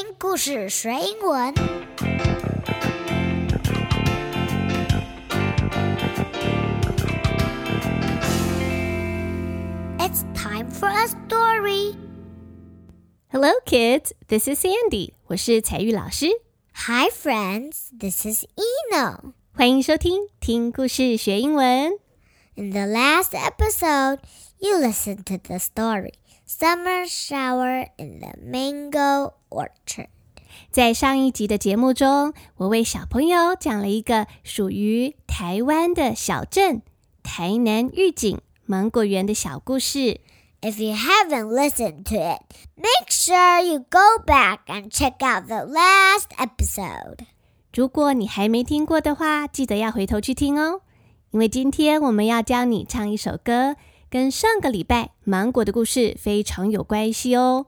听故事学英文。It's time for a story. Hello, kids. This is Sandy. 我是采聿老师。Hi, friends. This is Eno. 欢迎收听听故事学英文。In the last episode, you listened to the story. Summer shower in the mango orchard. 在上一集的节目中，我为小朋友讲了一个属于台湾的小镇——台南玉井芒果园的小故事。If you haven't listened to it, make sure you go back and check out the last episode. 如果你还没听过的话，记得要回头去听哦，因为今天我们要教你唱一首歌，跟上个礼拜芒果的故事非常有关系哦。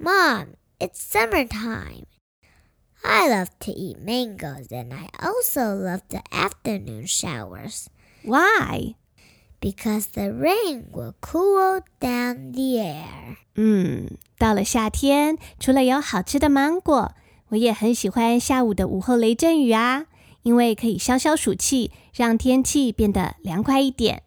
Mom. It's summertime. I love to eat mangoes and I also love the afternoon showers. Why? Because the rain will cool down the air. Mm. 嗯，到了夏天，除了有好吃的芒果，我也很喜欢下午的午后雷阵雨啊，因为可以消消暑气，让天气变得凉快一点。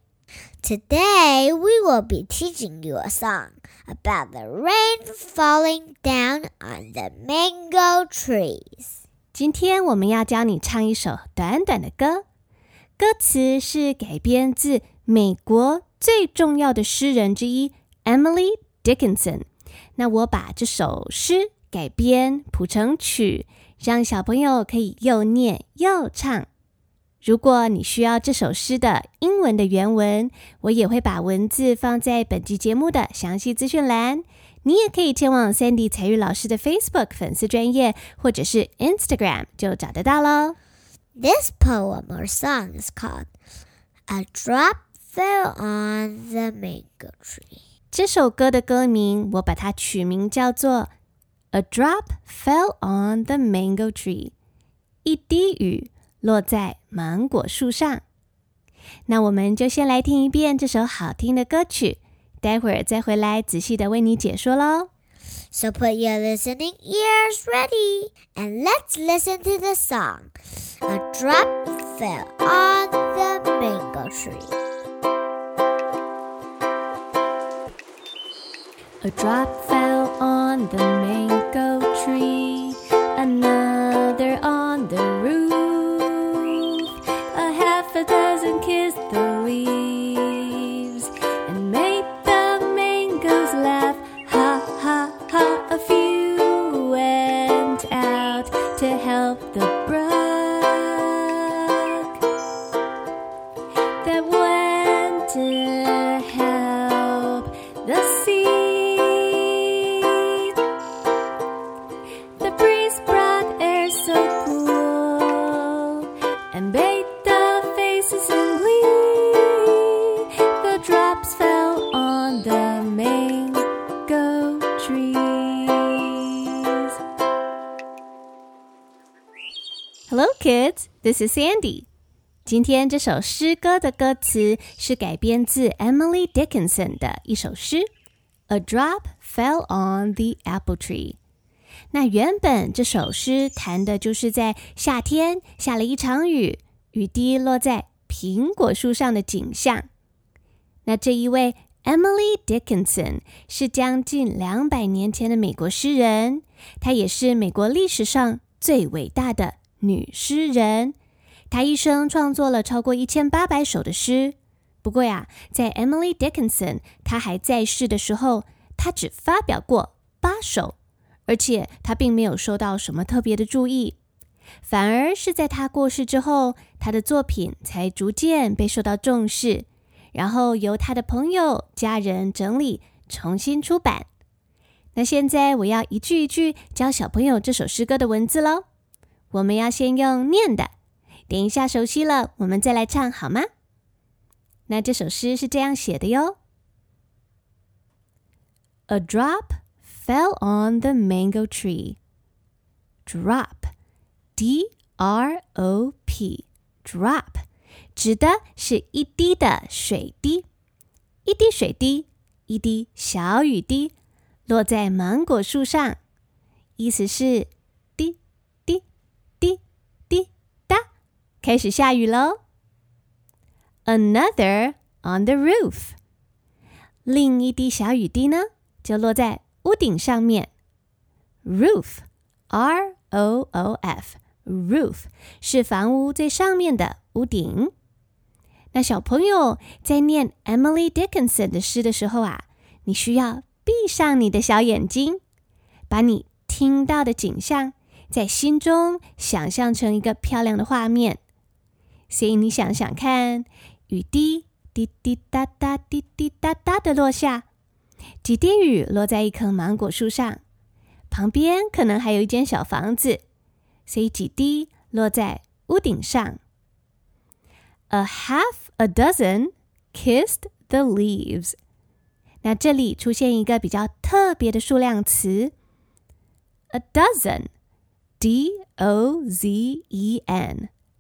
Today we will be teaching you a song. About the rain falling down on the mango trees. 今天我们要教你唱一首短短的歌，歌词是改编自美国最重要的诗人之一 Emily Dickinson。那我把这首诗改编谱成曲，让小朋友可以又念又唱。如果你需要这首诗的英文的原文，我也会把文字放在本集节目的详细资讯栏。你也可以前往 Sandy 彩玉老师的 Facebook 粉丝专业或者是 Instagram 就找得到喽。This poem or song is called A Drop Fell on the Mango Tree. 这首歌的歌名我把它取名叫做《A Drop Fell on the Mango Tree》，一滴雨落在芒果树上。那我们就先来听一遍这首好听的歌曲，待会儿再回来仔细的为你解说喽。So put your listening ears ready and let's listen to the song. A drop fell on the mango tree. A drop fell on the mango tree. Another This is Sandy. 今天这首诗歌的歌词是改编自 Emily Dickinson 的一首诗，A drop fell on the apple tree。那原本这首诗谈的就是在夏天下了一场雨，雨滴落在苹果树上的景象。那这一位 Emily Dickinson 是将近两百年前的美国诗人，她也是美国历史上最伟大的女诗人。她一生创作了超过一千八百首的诗。不过呀，在 Emily Dickinson 她还在世的时候，她只发表过八首，而且她并没有受到什么特别的注意。反而是在她过世之后，她的作品才逐渐被受到重视，然后由她的朋友、家人整理，重新出版。那现在我要一句一句教小朋友这首诗歌的文字喽。我们要先用念的。等一下熟悉了，我们再来唱好吗？那这首诗是这样写的哟：A drop fell on the mango tree. Drop, D R O P, drop，指的是一滴的水滴，一滴水滴，一滴小雨滴，落在芒果树上。意思是开始下雨喽。Another on the roof，另一滴小雨滴呢，就落在屋顶上面。Roof，R O O F，roof 是房屋最上面的屋顶。那小朋友在念 Emily Dickinson 的诗的时候啊，你需要闭上你的小眼睛，把你听到的景象在心中想象成一个漂亮的画面。所以你想想看，雨滴滴滴答答、滴滴答答的落下，几滴雨落在一棵芒果树上，旁边可能还有一间小房子，所以几滴落在屋顶上。A half a dozen kissed the leaves。那这里出现一个比较特别的数量词，a dozen，d o z e n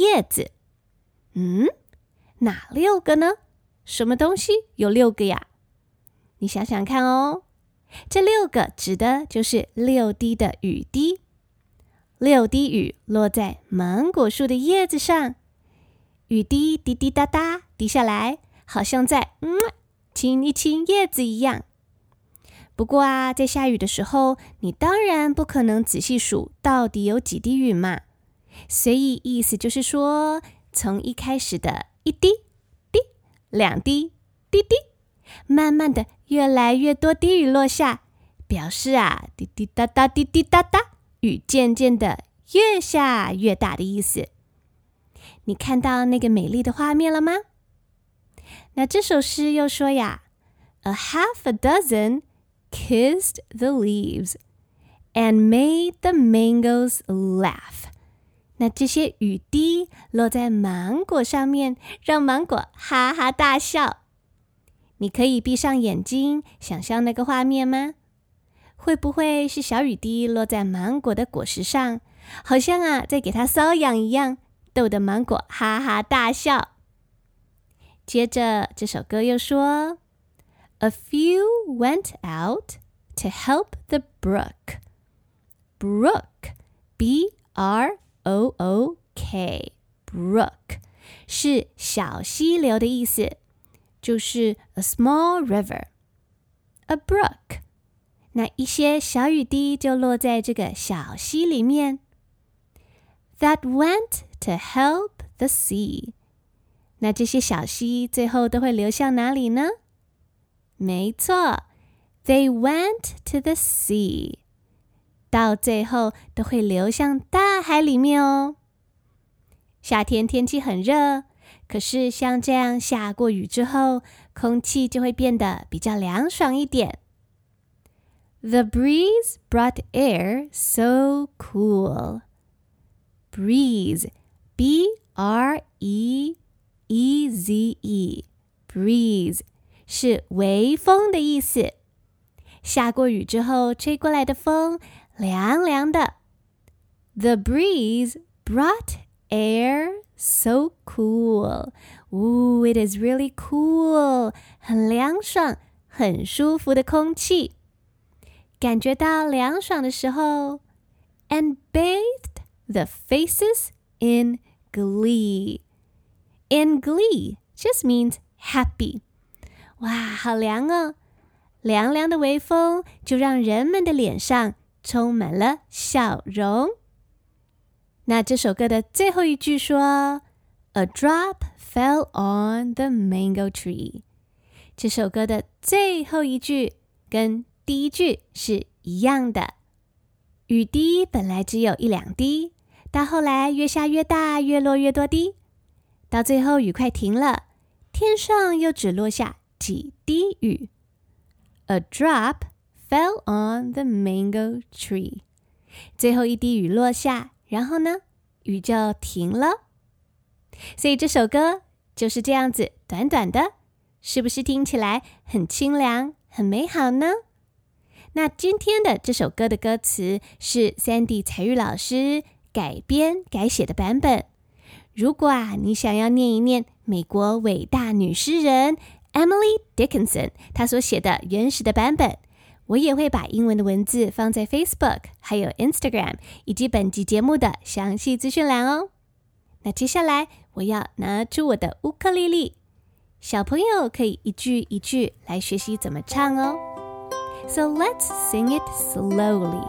叶子。嗯，哪六个呢？什么东西有六个呀？你想想看哦，这六个指的就是六滴的雨滴。六滴雨落在芒果树的叶子上。雨滴滴滴答答滴下来，好像在嗯亲一亲叶子一样。不过啊，在下雨的时候，你当然不可能仔细数到底有几滴雨嘛。所以意思就是说，从一开始的一滴滴、两滴滴滴，慢慢的越来越多滴雨落下，表示啊滴滴答答滴滴答答，雨渐渐的越下越大的意思。你看到那个美丽的画面了吗？那这首诗又说呀，A half a dozen kissed the leaves and made the mangoes laugh。那这些雨滴落在芒果上面，让芒果哈哈大笑。你可以闭上眼睛，想象那个画面吗？会不会是小雨滴落在芒果的果实上，好像啊在给它搔痒一样？逗得芒果哈哈大笑。接着这首歌又说：“A few went out to help the brook. Brook, B R O O K brook 是小溪流的意思，就是 a small river, a brook。那一些小雨滴就落在这个小溪里面。That went to help the sea。那这些小溪最后都会流向哪里呢？没错，they went to the sea。到最后都会流向大海里面哦。夏天天气很热，可是像这样下过雨之后，空气就会变得比较凉爽一点。The breeze brought air so cool. Breeze B R E E Z E，breeze 是微风的意思。下过雨之后吹过来的风，凉凉的。The breeze brought air so cool. Ooh, it is really cool. 很凉爽，很舒服的空气。感觉到凉爽的时候，and bathed the faces in glee. In glee just means happy. 哇，好凉哦！凉凉的微风就让人们的脸上充满了笑容。那这首歌的最后一句说：“A drop fell on the mango tree。”这首歌的最后一句跟第一句是一样的。雨滴本来只有一两滴。到后来，越下越大，越落越多滴，到最后雨快停了，天上又只落下几滴雨。A drop fell on the mango tree。最后一滴雨落下，然后呢，雨就停了。所以这首歌就是这样子，短短的，是不是听起来很清凉、很美好呢？那今天的这首歌的歌词是 Sandy 才玉老师改编改写的版本。如果啊，你想要念一念美国伟大女诗人 Emily Dickinson 她所写的原始的版本，我也会把英文的文字放在 Facebook、还有 Instagram 以及本集节目的详细资讯栏哦。那接下来我要拿出我的乌克丽丽，小朋友可以一句一句来学习怎么唱哦。So let's sing it slowly.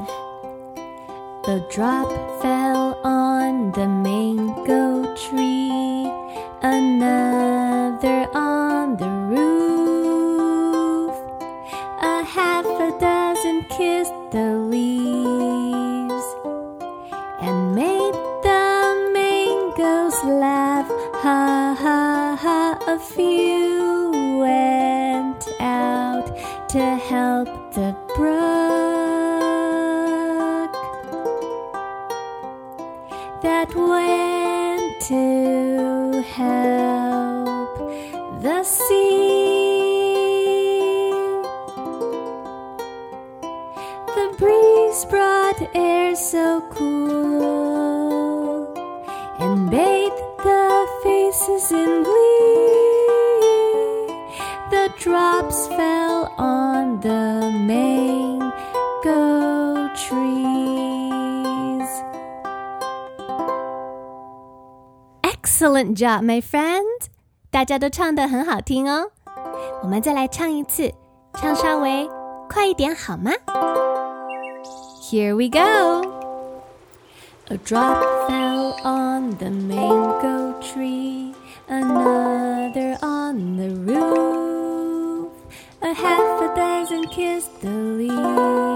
The drop fell on the mango tree, another on the roof. To help Excellent job, my friend！大家都唱得很好听哦。我们再来唱一次，唱稍微快一点好吗？Here we go! A drop fell on the mango tree, another on the roof. A half a dozen kissed the leaves.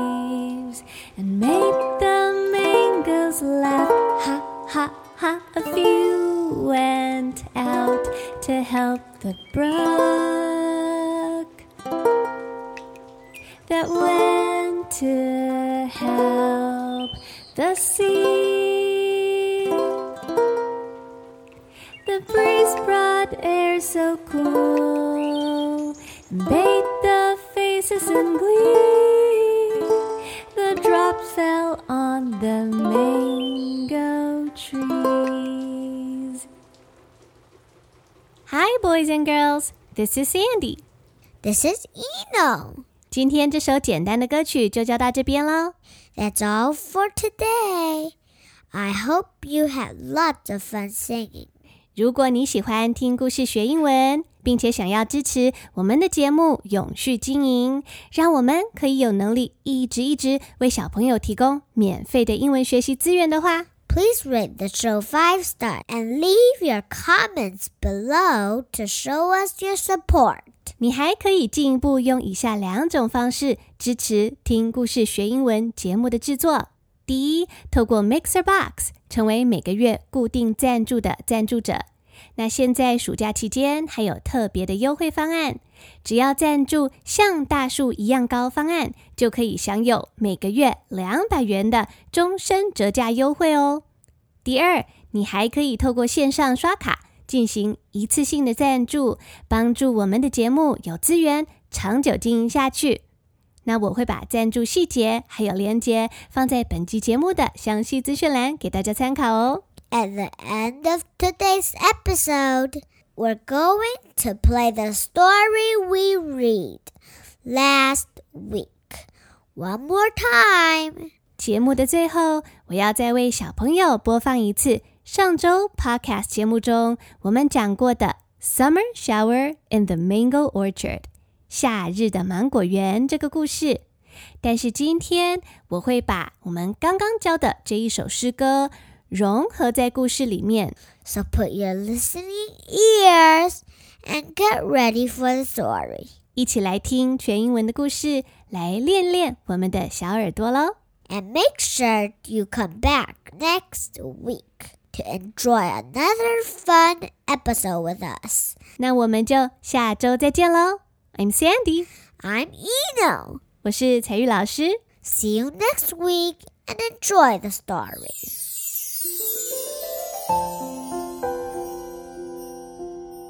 To help the brook that went to help the sea. The breeze brought air so cool, bathed the faces in glee. Hi, boys and girls. This is Sandy. This is Eno. 今天这首简单的歌曲就教到这边喽。That's all for today. I hope you had lots of fun singing. 如果你喜欢听故事学英文，并且想要支持我们的节目永续经营，让我们可以有能力一直一直为小朋友提供免费的英文学习资源的话，Please rate the show five star and leave your comments below to show us your support. 你还可以进一步用以下两种方式支持听故事学英文节目的制作。第一，透过 Mixer Box 成为每个月固定赞助的赞助者。那现在暑假期间还有特别的优惠方案，只要赞助像大树一样高方案，就可以享有每个月两百元的终身折价优惠哦。第二，你还可以透过线上刷卡进行一次性的赞助，帮助我们的节目有资源长久经营下去。那我会把赞助细节还有连接放在本集节目的详细资讯栏给大家参考哦。At the end of today's episode, we're going to play the story we read last week one more time. 节目的最后，我要再为小朋友播放一次上周 podcast 节目中我们讲过的 "Summer Shower in the Mango Orchard" 夏日的芒果园这个故事。但是今天我会把我们刚刚教的这一首诗歌。融合在故事里面。So put your listening ears and get ready for the story. 一起来听全英文的故事，来练练我们的小耳朵喽！And make sure you come back next week to enjoy another fun episode with us. 那我们就下周再见喽。I'm Sandy. I'm Eno. 我是采聿老师。See you next week and enjoy the story.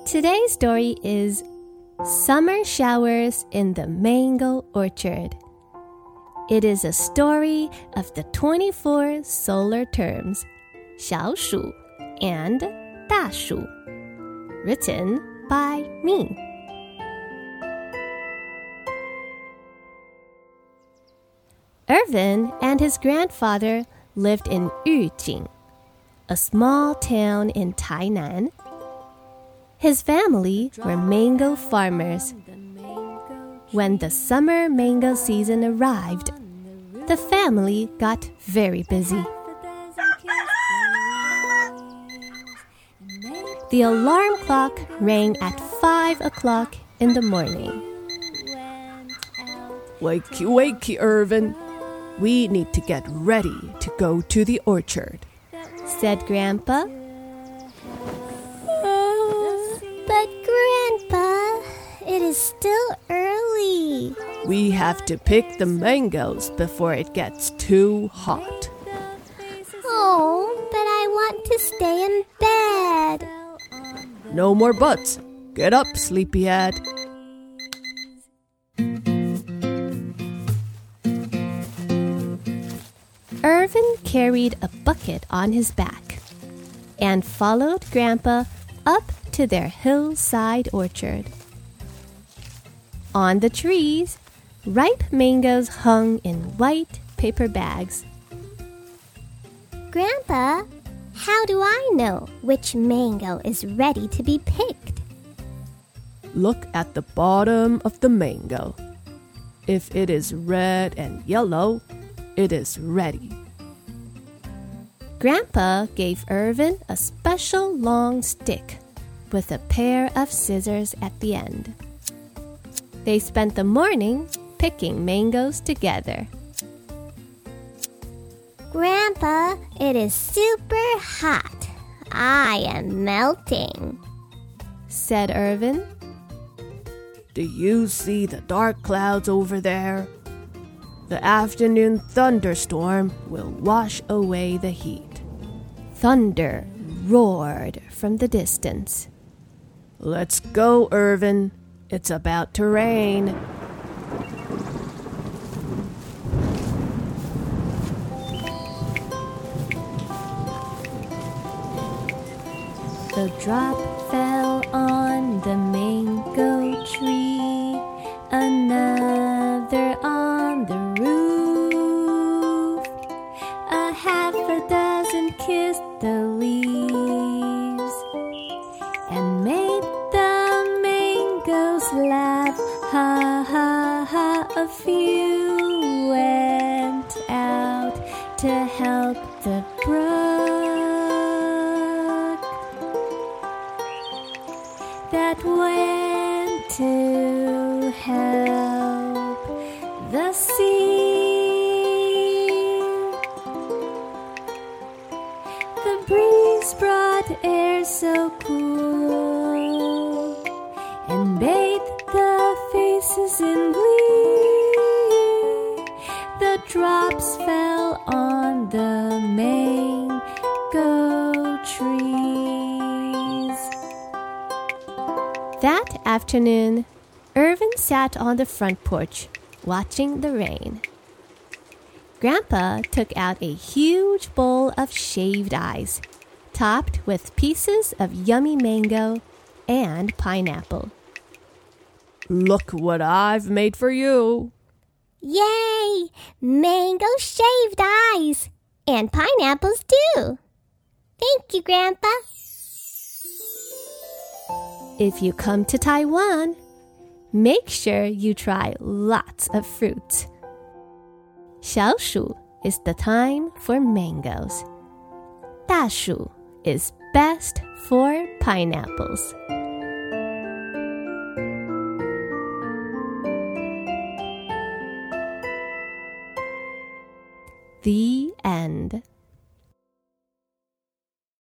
Today's story is Summer Showers in the Mango Orchard. It is a story of the 24 solar terms, Xiao Shu and Da Shu, written by me. Irvin and his grandfather lived in Yujing, a small town in Tainan his family were mango farmers. When the summer mango season arrived, the family got very busy. The alarm clock rang at five o'clock in the morning. Wakey, wakey, Irvin. We need to get ready to go to the orchard. Said Grandpa. We have to pick the mangoes before it gets too hot. Oh, but I want to stay in bed. No more buts. Get up, sleepyhead. Irvin carried a bucket on his back and followed Grandpa up to their hillside orchard. On the trees, ripe mangoes hung in white paper bags. Grandpa, how do I know which mango is ready to be picked? Look at the bottom of the mango. If it is red and yellow, it is ready. Grandpa gave Irvin a special long stick with a pair of scissors at the end. They spent the morning picking mangoes together. Grandpa, it is super hot. I am melting. Said Irvin. Do you see the dark clouds over there? The afternoon thunderstorm will wash away the heat. Thunder roared from the distance. Let's go, Irvin. It's about to rain. Drop so cool and bathed the faces in glee. The drops fell on the mango trees. That afternoon, Irvin sat on the front porch watching the rain. Grandpa took out a huge bowl of shaved ice, topped with pieces of yummy mango and pineapple. Look what I've made for you! Yay! Mango shaved eyes! And pineapples too! Thank you, Grandpa! If you come to Taiwan, make sure you try lots of fruit. Xiaoshu is the time for mangoes. 大暑 is best for pineapples. The end.